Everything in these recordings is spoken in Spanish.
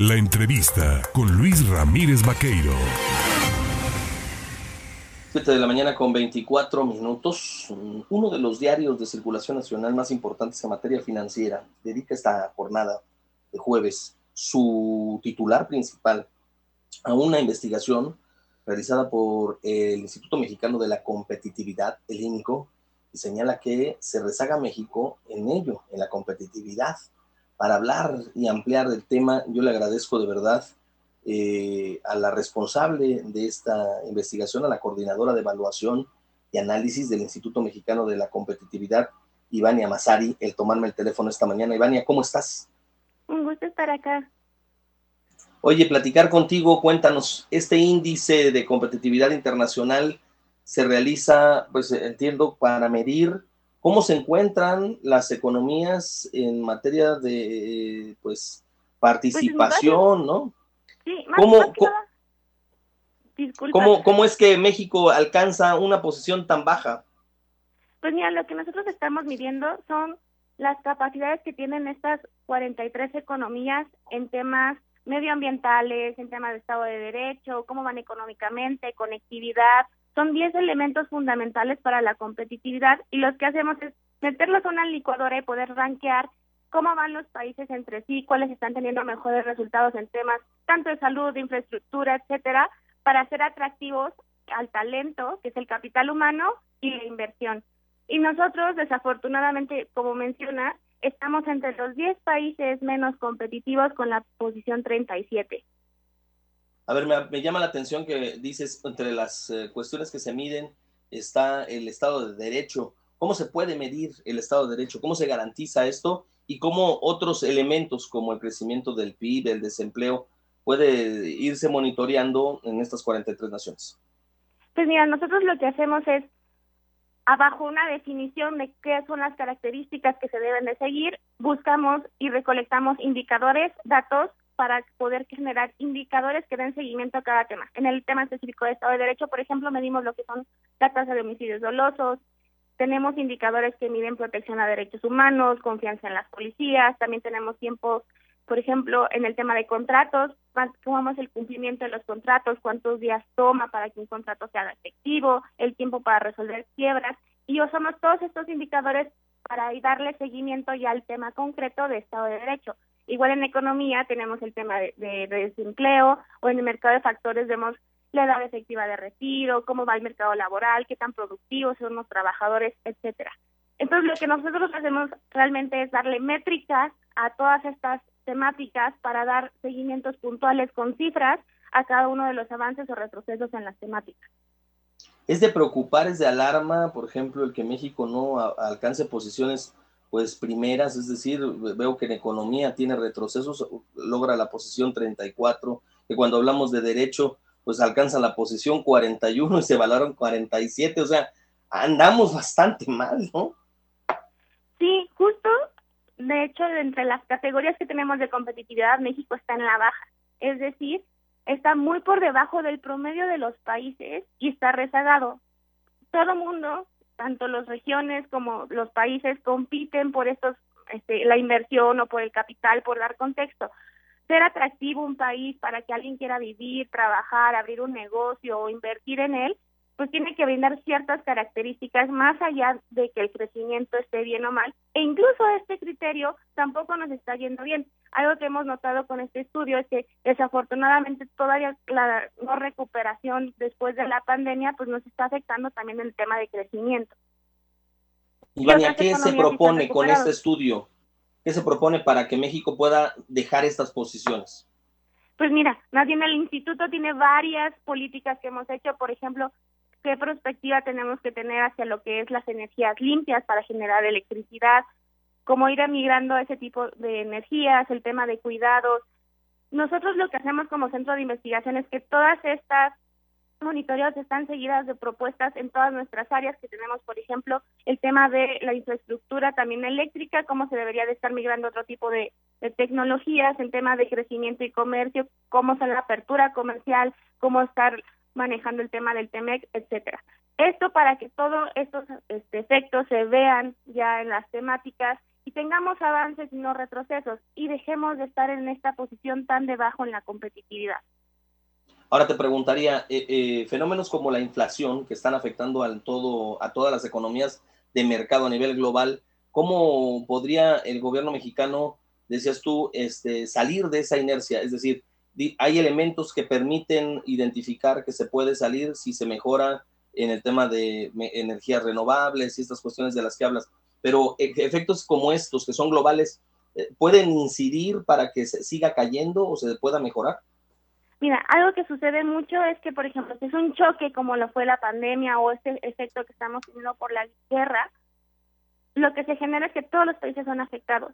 La entrevista con Luis Ramírez Vaqueiro. 7 de la mañana con 24 minutos. Uno de los diarios de circulación nacional más importantes en materia financiera dedica esta jornada de jueves su titular principal a una investigación realizada por el Instituto Mexicano de la Competitividad, el INCO, y señala que se rezaga México en ello, en la competitividad para hablar y ampliar el tema. Yo le agradezco de verdad eh, a la responsable de esta investigación, a la coordinadora de evaluación y análisis del Instituto Mexicano de la Competitividad, Ivania Mazari, el tomarme el teléfono esta mañana. Ivania, ¿cómo estás? Un gusto estar acá. Oye, platicar contigo, cuéntanos, este índice de competitividad internacional se realiza, pues entiendo, para medir cómo se encuentran las economías en materia de pues participación, ¿no? Sí, ¿Cómo, ¿cómo, ¿Cómo es que México alcanza una posición tan baja? Pues mira, lo que nosotros estamos midiendo son las capacidades que tienen estas 43 economías en temas medioambientales, en temas de Estado de Derecho, cómo van económicamente, conectividad, son 10 elementos fundamentales para la competitividad y los que hacemos es meterlos a una licuadora y poder rankear cómo van los países entre sí, cuáles están teniendo mejores resultados en temas tanto de salud, de infraestructura, etcétera, para ser atractivos al talento, que es el capital humano, y la inversión. Y nosotros, desafortunadamente, como menciona, estamos entre los 10 países menos competitivos con la posición 37. A ver, me, llama la atención que dices, entre las eh, cuestiones que se miden está el Estado de Derecho. ¿Cómo se puede medir el Estado de Derecho? ¿Cómo se garantiza esto? ¿Y cómo otros elementos como el crecimiento del PIB, el desempleo, puede irse monitoreando en estas 43 naciones? Pues mira, nosotros lo que hacemos es, abajo una definición de qué son las características que se deben de seguir, buscamos y recolectamos indicadores, datos para poder generar indicadores que den seguimiento a cada tema. En el tema específico de Estado de Derecho, por ejemplo, medimos lo que son la tasa de homicidios dolosos, tenemos indicadores que miden protección a derechos humanos, confianza en las policías, también tenemos tiempo, por ejemplo, en el tema de contratos, es el cumplimiento de los contratos, cuántos días toma para que un contrato sea efectivo, el tiempo para resolver quiebras, y usamos todos estos indicadores para darle seguimiento ya al tema concreto de Estado de Derecho. Igual en economía tenemos el tema de, desempleo o en el mercado de factores vemos la edad efectiva de retiro, cómo va el mercado laboral, qué tan productivos son los trabajadores, etcétera. Entonces lo que nosotros hacemos realmente es darle métricas a todas estas temáticas para dar seguimientos puntuales con cifras a cada uno de los avances o retrocesos en las temáticas. Es de preocupar, es de alarma, por ejemplo, el que México no alcance posiciones pues primeras, es decir, veo que en economía tiene retrocesos, logra la posición 34, que cuando hablamos de derecho, pues alcanza la posición 41 y se valoraron 47, o sea, andamos bastante mal, ¿no? Sí, justo, de hecho, entre las categorías que tenemos de competitividad, México está en la baja, es decir, está muy por debajo del promedio de los países y está rezagado. Todo mundo tanto las regiones como los países compiten por estos este, la inversión o por el capital, por dar contexto. Ser atractivo un país para que alguien quiera vivir, trabajar, abrir un negocio o invertir en él, pues tiene que brindar ciertas características más allá de que el crecimiento esté bien o mal. E incluso este criterio tampoco nos está yendo bien. Algo que hemos notado con este estudio es que desafortunadamente todavía la no recuperación después de la pandemia pues nos está afectando también el tema de crecimiento. Ivania, ¿qué se propone con este estudio? ¿Qué se propone para que México pueda dejar estas posiciones? Pues mira, más el instituto tiene varias políticas que hemos hecho, por ejemplo, qué perspectiva tenemos que tener hacia lo que es las energías limpias para generar electricidad, cómo ir migrando ese tipo de energías, el tema de cuidados. Nosotros lo que hacemos como centro de investigación es que todas estas monitoreos están seguidas de propuestas en todas nuestras áreas que tenemos, por ejemplo, el tema de la infraestructura también eléctrica, cómo se debería de estar migrando otro tipo de, tecnologías, el tema de crecimiento y comercio, cómo es la apertura comercial, cómo estar manejando el tema del TEMEC, etcétera. Esto para que todos estos este, efectos se vean ya en las temáticas y tengamos avances y no retrocesos y dejemos de estar en esta posición tan debajo en la competitividad. Ahora te preguntaría, eh, eh, fenómenos como la inflación que están afectando al todo, a todas las economías de mercado a nivel global, ¿cómo podría el gobierno mexicano, decías tú, este, salir de esa inercia? Es decir, hay elementos que permiten identificar que se puede salir si se mejora en el tema de energías renovables y estas cuestiones de las que hablas, pero e, efectos como estos, que son globales, eh, ¿pueden incidir para que se siga cayendo o se pueda mejorar? Mira, algo que sucede mucho es que, por ejemplo, si es un choque como lo fue la pandemia o este efecto que estamos teniendo por la guerra, lo que se genera es que todos los países son afectados.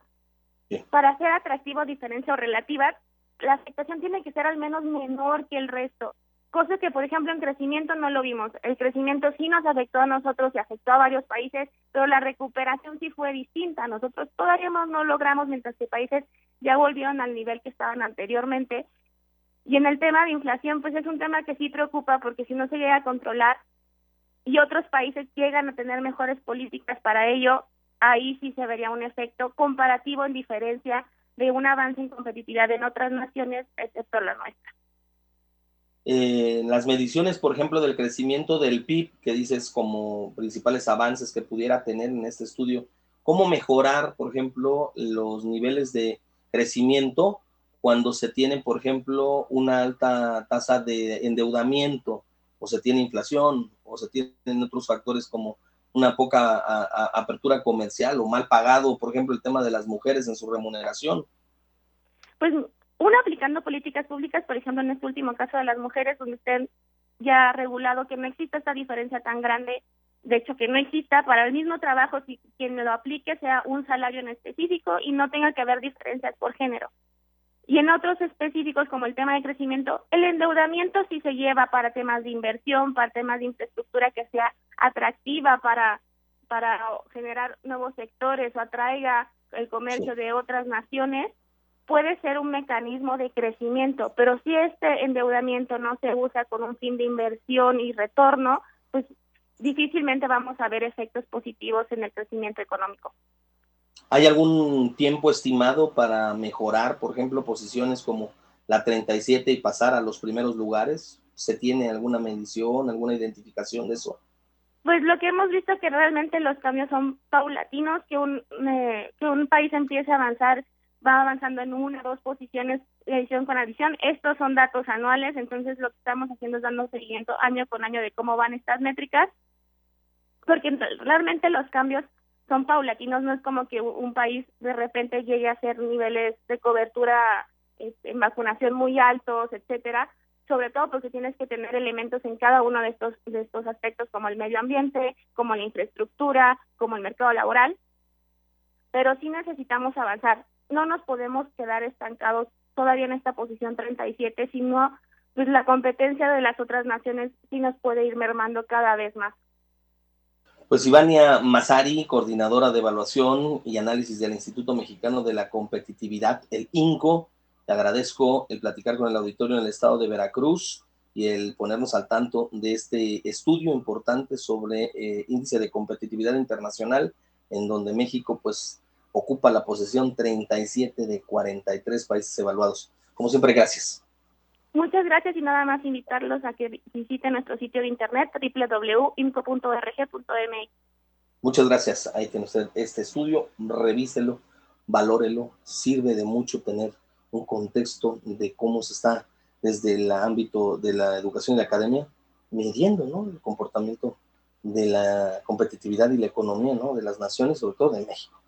Para ser atractivo, diferencia o relativa, la afectación tiene que ser al menos menor que el resto. Cosa que, por ejemplo, en crecimiento no lo vimos. El crecimiento sí nos afectó a nosotros y afectó a varios países, pero la recuperación sí fue distinta. Nosotros todavía no, logramos, mientras que países ya volvieron al nivel que estaban anteriormente. Y en el tema de inflación, pues es un tema que sí preocupa porque si no se llega a controlar y otros países llegan a tener mejores políticas para ello, ahí sí se vería un efecto comparativo en diferencia de un avance en competitividad en otras naciones, excepto la nuestra. Eh, las mediciones, por ejemplo, del crecimiento del PIB, que dices como principales avances que pudiera tener en este estudio, ¿cómo mejorar, por ejemplo, los niveles de crecimiento cuando se tiene, por ejemplo, una alta tasa de endeudamiento o se tiene inflación o se tienen otros factores como una poca apertura comercial o mal pagado, por ejemplo, el tema de las mujeres en su remuneración? Pues uno aplicando políticas públicas, por ejemplo, en este último caso de las mujeres, donde estén ya regulado que no exista esta diferencia tan grande, de hecho que no exista para el mismo trabajo si quien lo aplique sea un salario en específico y no tenga que haber diferencias por género. Y en otros específicos, como el tema de crecimiento, el endeudamiento sí se lleva para temas de inversión, para temas de infraestructura que sea atractiva para, para generar nuevos sectores o atraiga el comercio de otras naciones, puede ser un mecanismo de crecimiento, pero si este endeudamiento no se usa con un fin de inversión y retorno, pues difícilmente vamos a ver efectos positivos en el crecimiento económico. ¿Hay algún tiempo estimado para mejorar, por ejemplo, posiciones como la 37 y pasar a los primeros lugares? ¿Se tiene alguna medición, alguna identificación de eso? Pues lo que hemos visto es que realmente los cambios son paulatinos, que un, eh, que un país empiece a avanzar, va avanzando en una o dos posiciones edición con adición. Estos son datos anuales, entonces lo que estamos haciendo es dando seguimiento año con año de cómo van estas métricas, porque realmente los cambios son paulatinos, no es como que un país de repente llegue a hacer niveles de cobertura este, en vacunación muy altos, etcétera, sobre todo porque tienes que tener elementos en cada uno de estos de estos aspectos como el medio ambiente, como la infraestructura, como el mercado laboral. Pero sí necesitamos avanzar. No nos podemos quedar estancados todavía en esta posición 37, sino pues la competencia de las otras naciones sí nos puede ir mermando cada vez más. Pues Ivania Mazari, coordinadora de evaluación y análisis del Instituto Mexicano de la Competitividad, el INCO, te agradezco el platicar con el auditorio en el estado de Veracruz y el ponernos al tanto de este estudio importante sobre eh, índice de competitividad internacional, en donde México pues ocupa la posición 37 de 43 países evaluados. Como siempre, gracias. Muchas gracias y nada más invitarlos a que visiten nuestro sitio de internet www.imco.org.mx. Muchas gracias. Ahí tiene usted este estudio, revíselo, valórelo, sirve de mucho tener un contexto de cómo se está desde el ámbito de la educación y la academia midiendo ¿no? el comportamiento de la competitividad y la economía ¿no? de las naciones, sobre todo de México.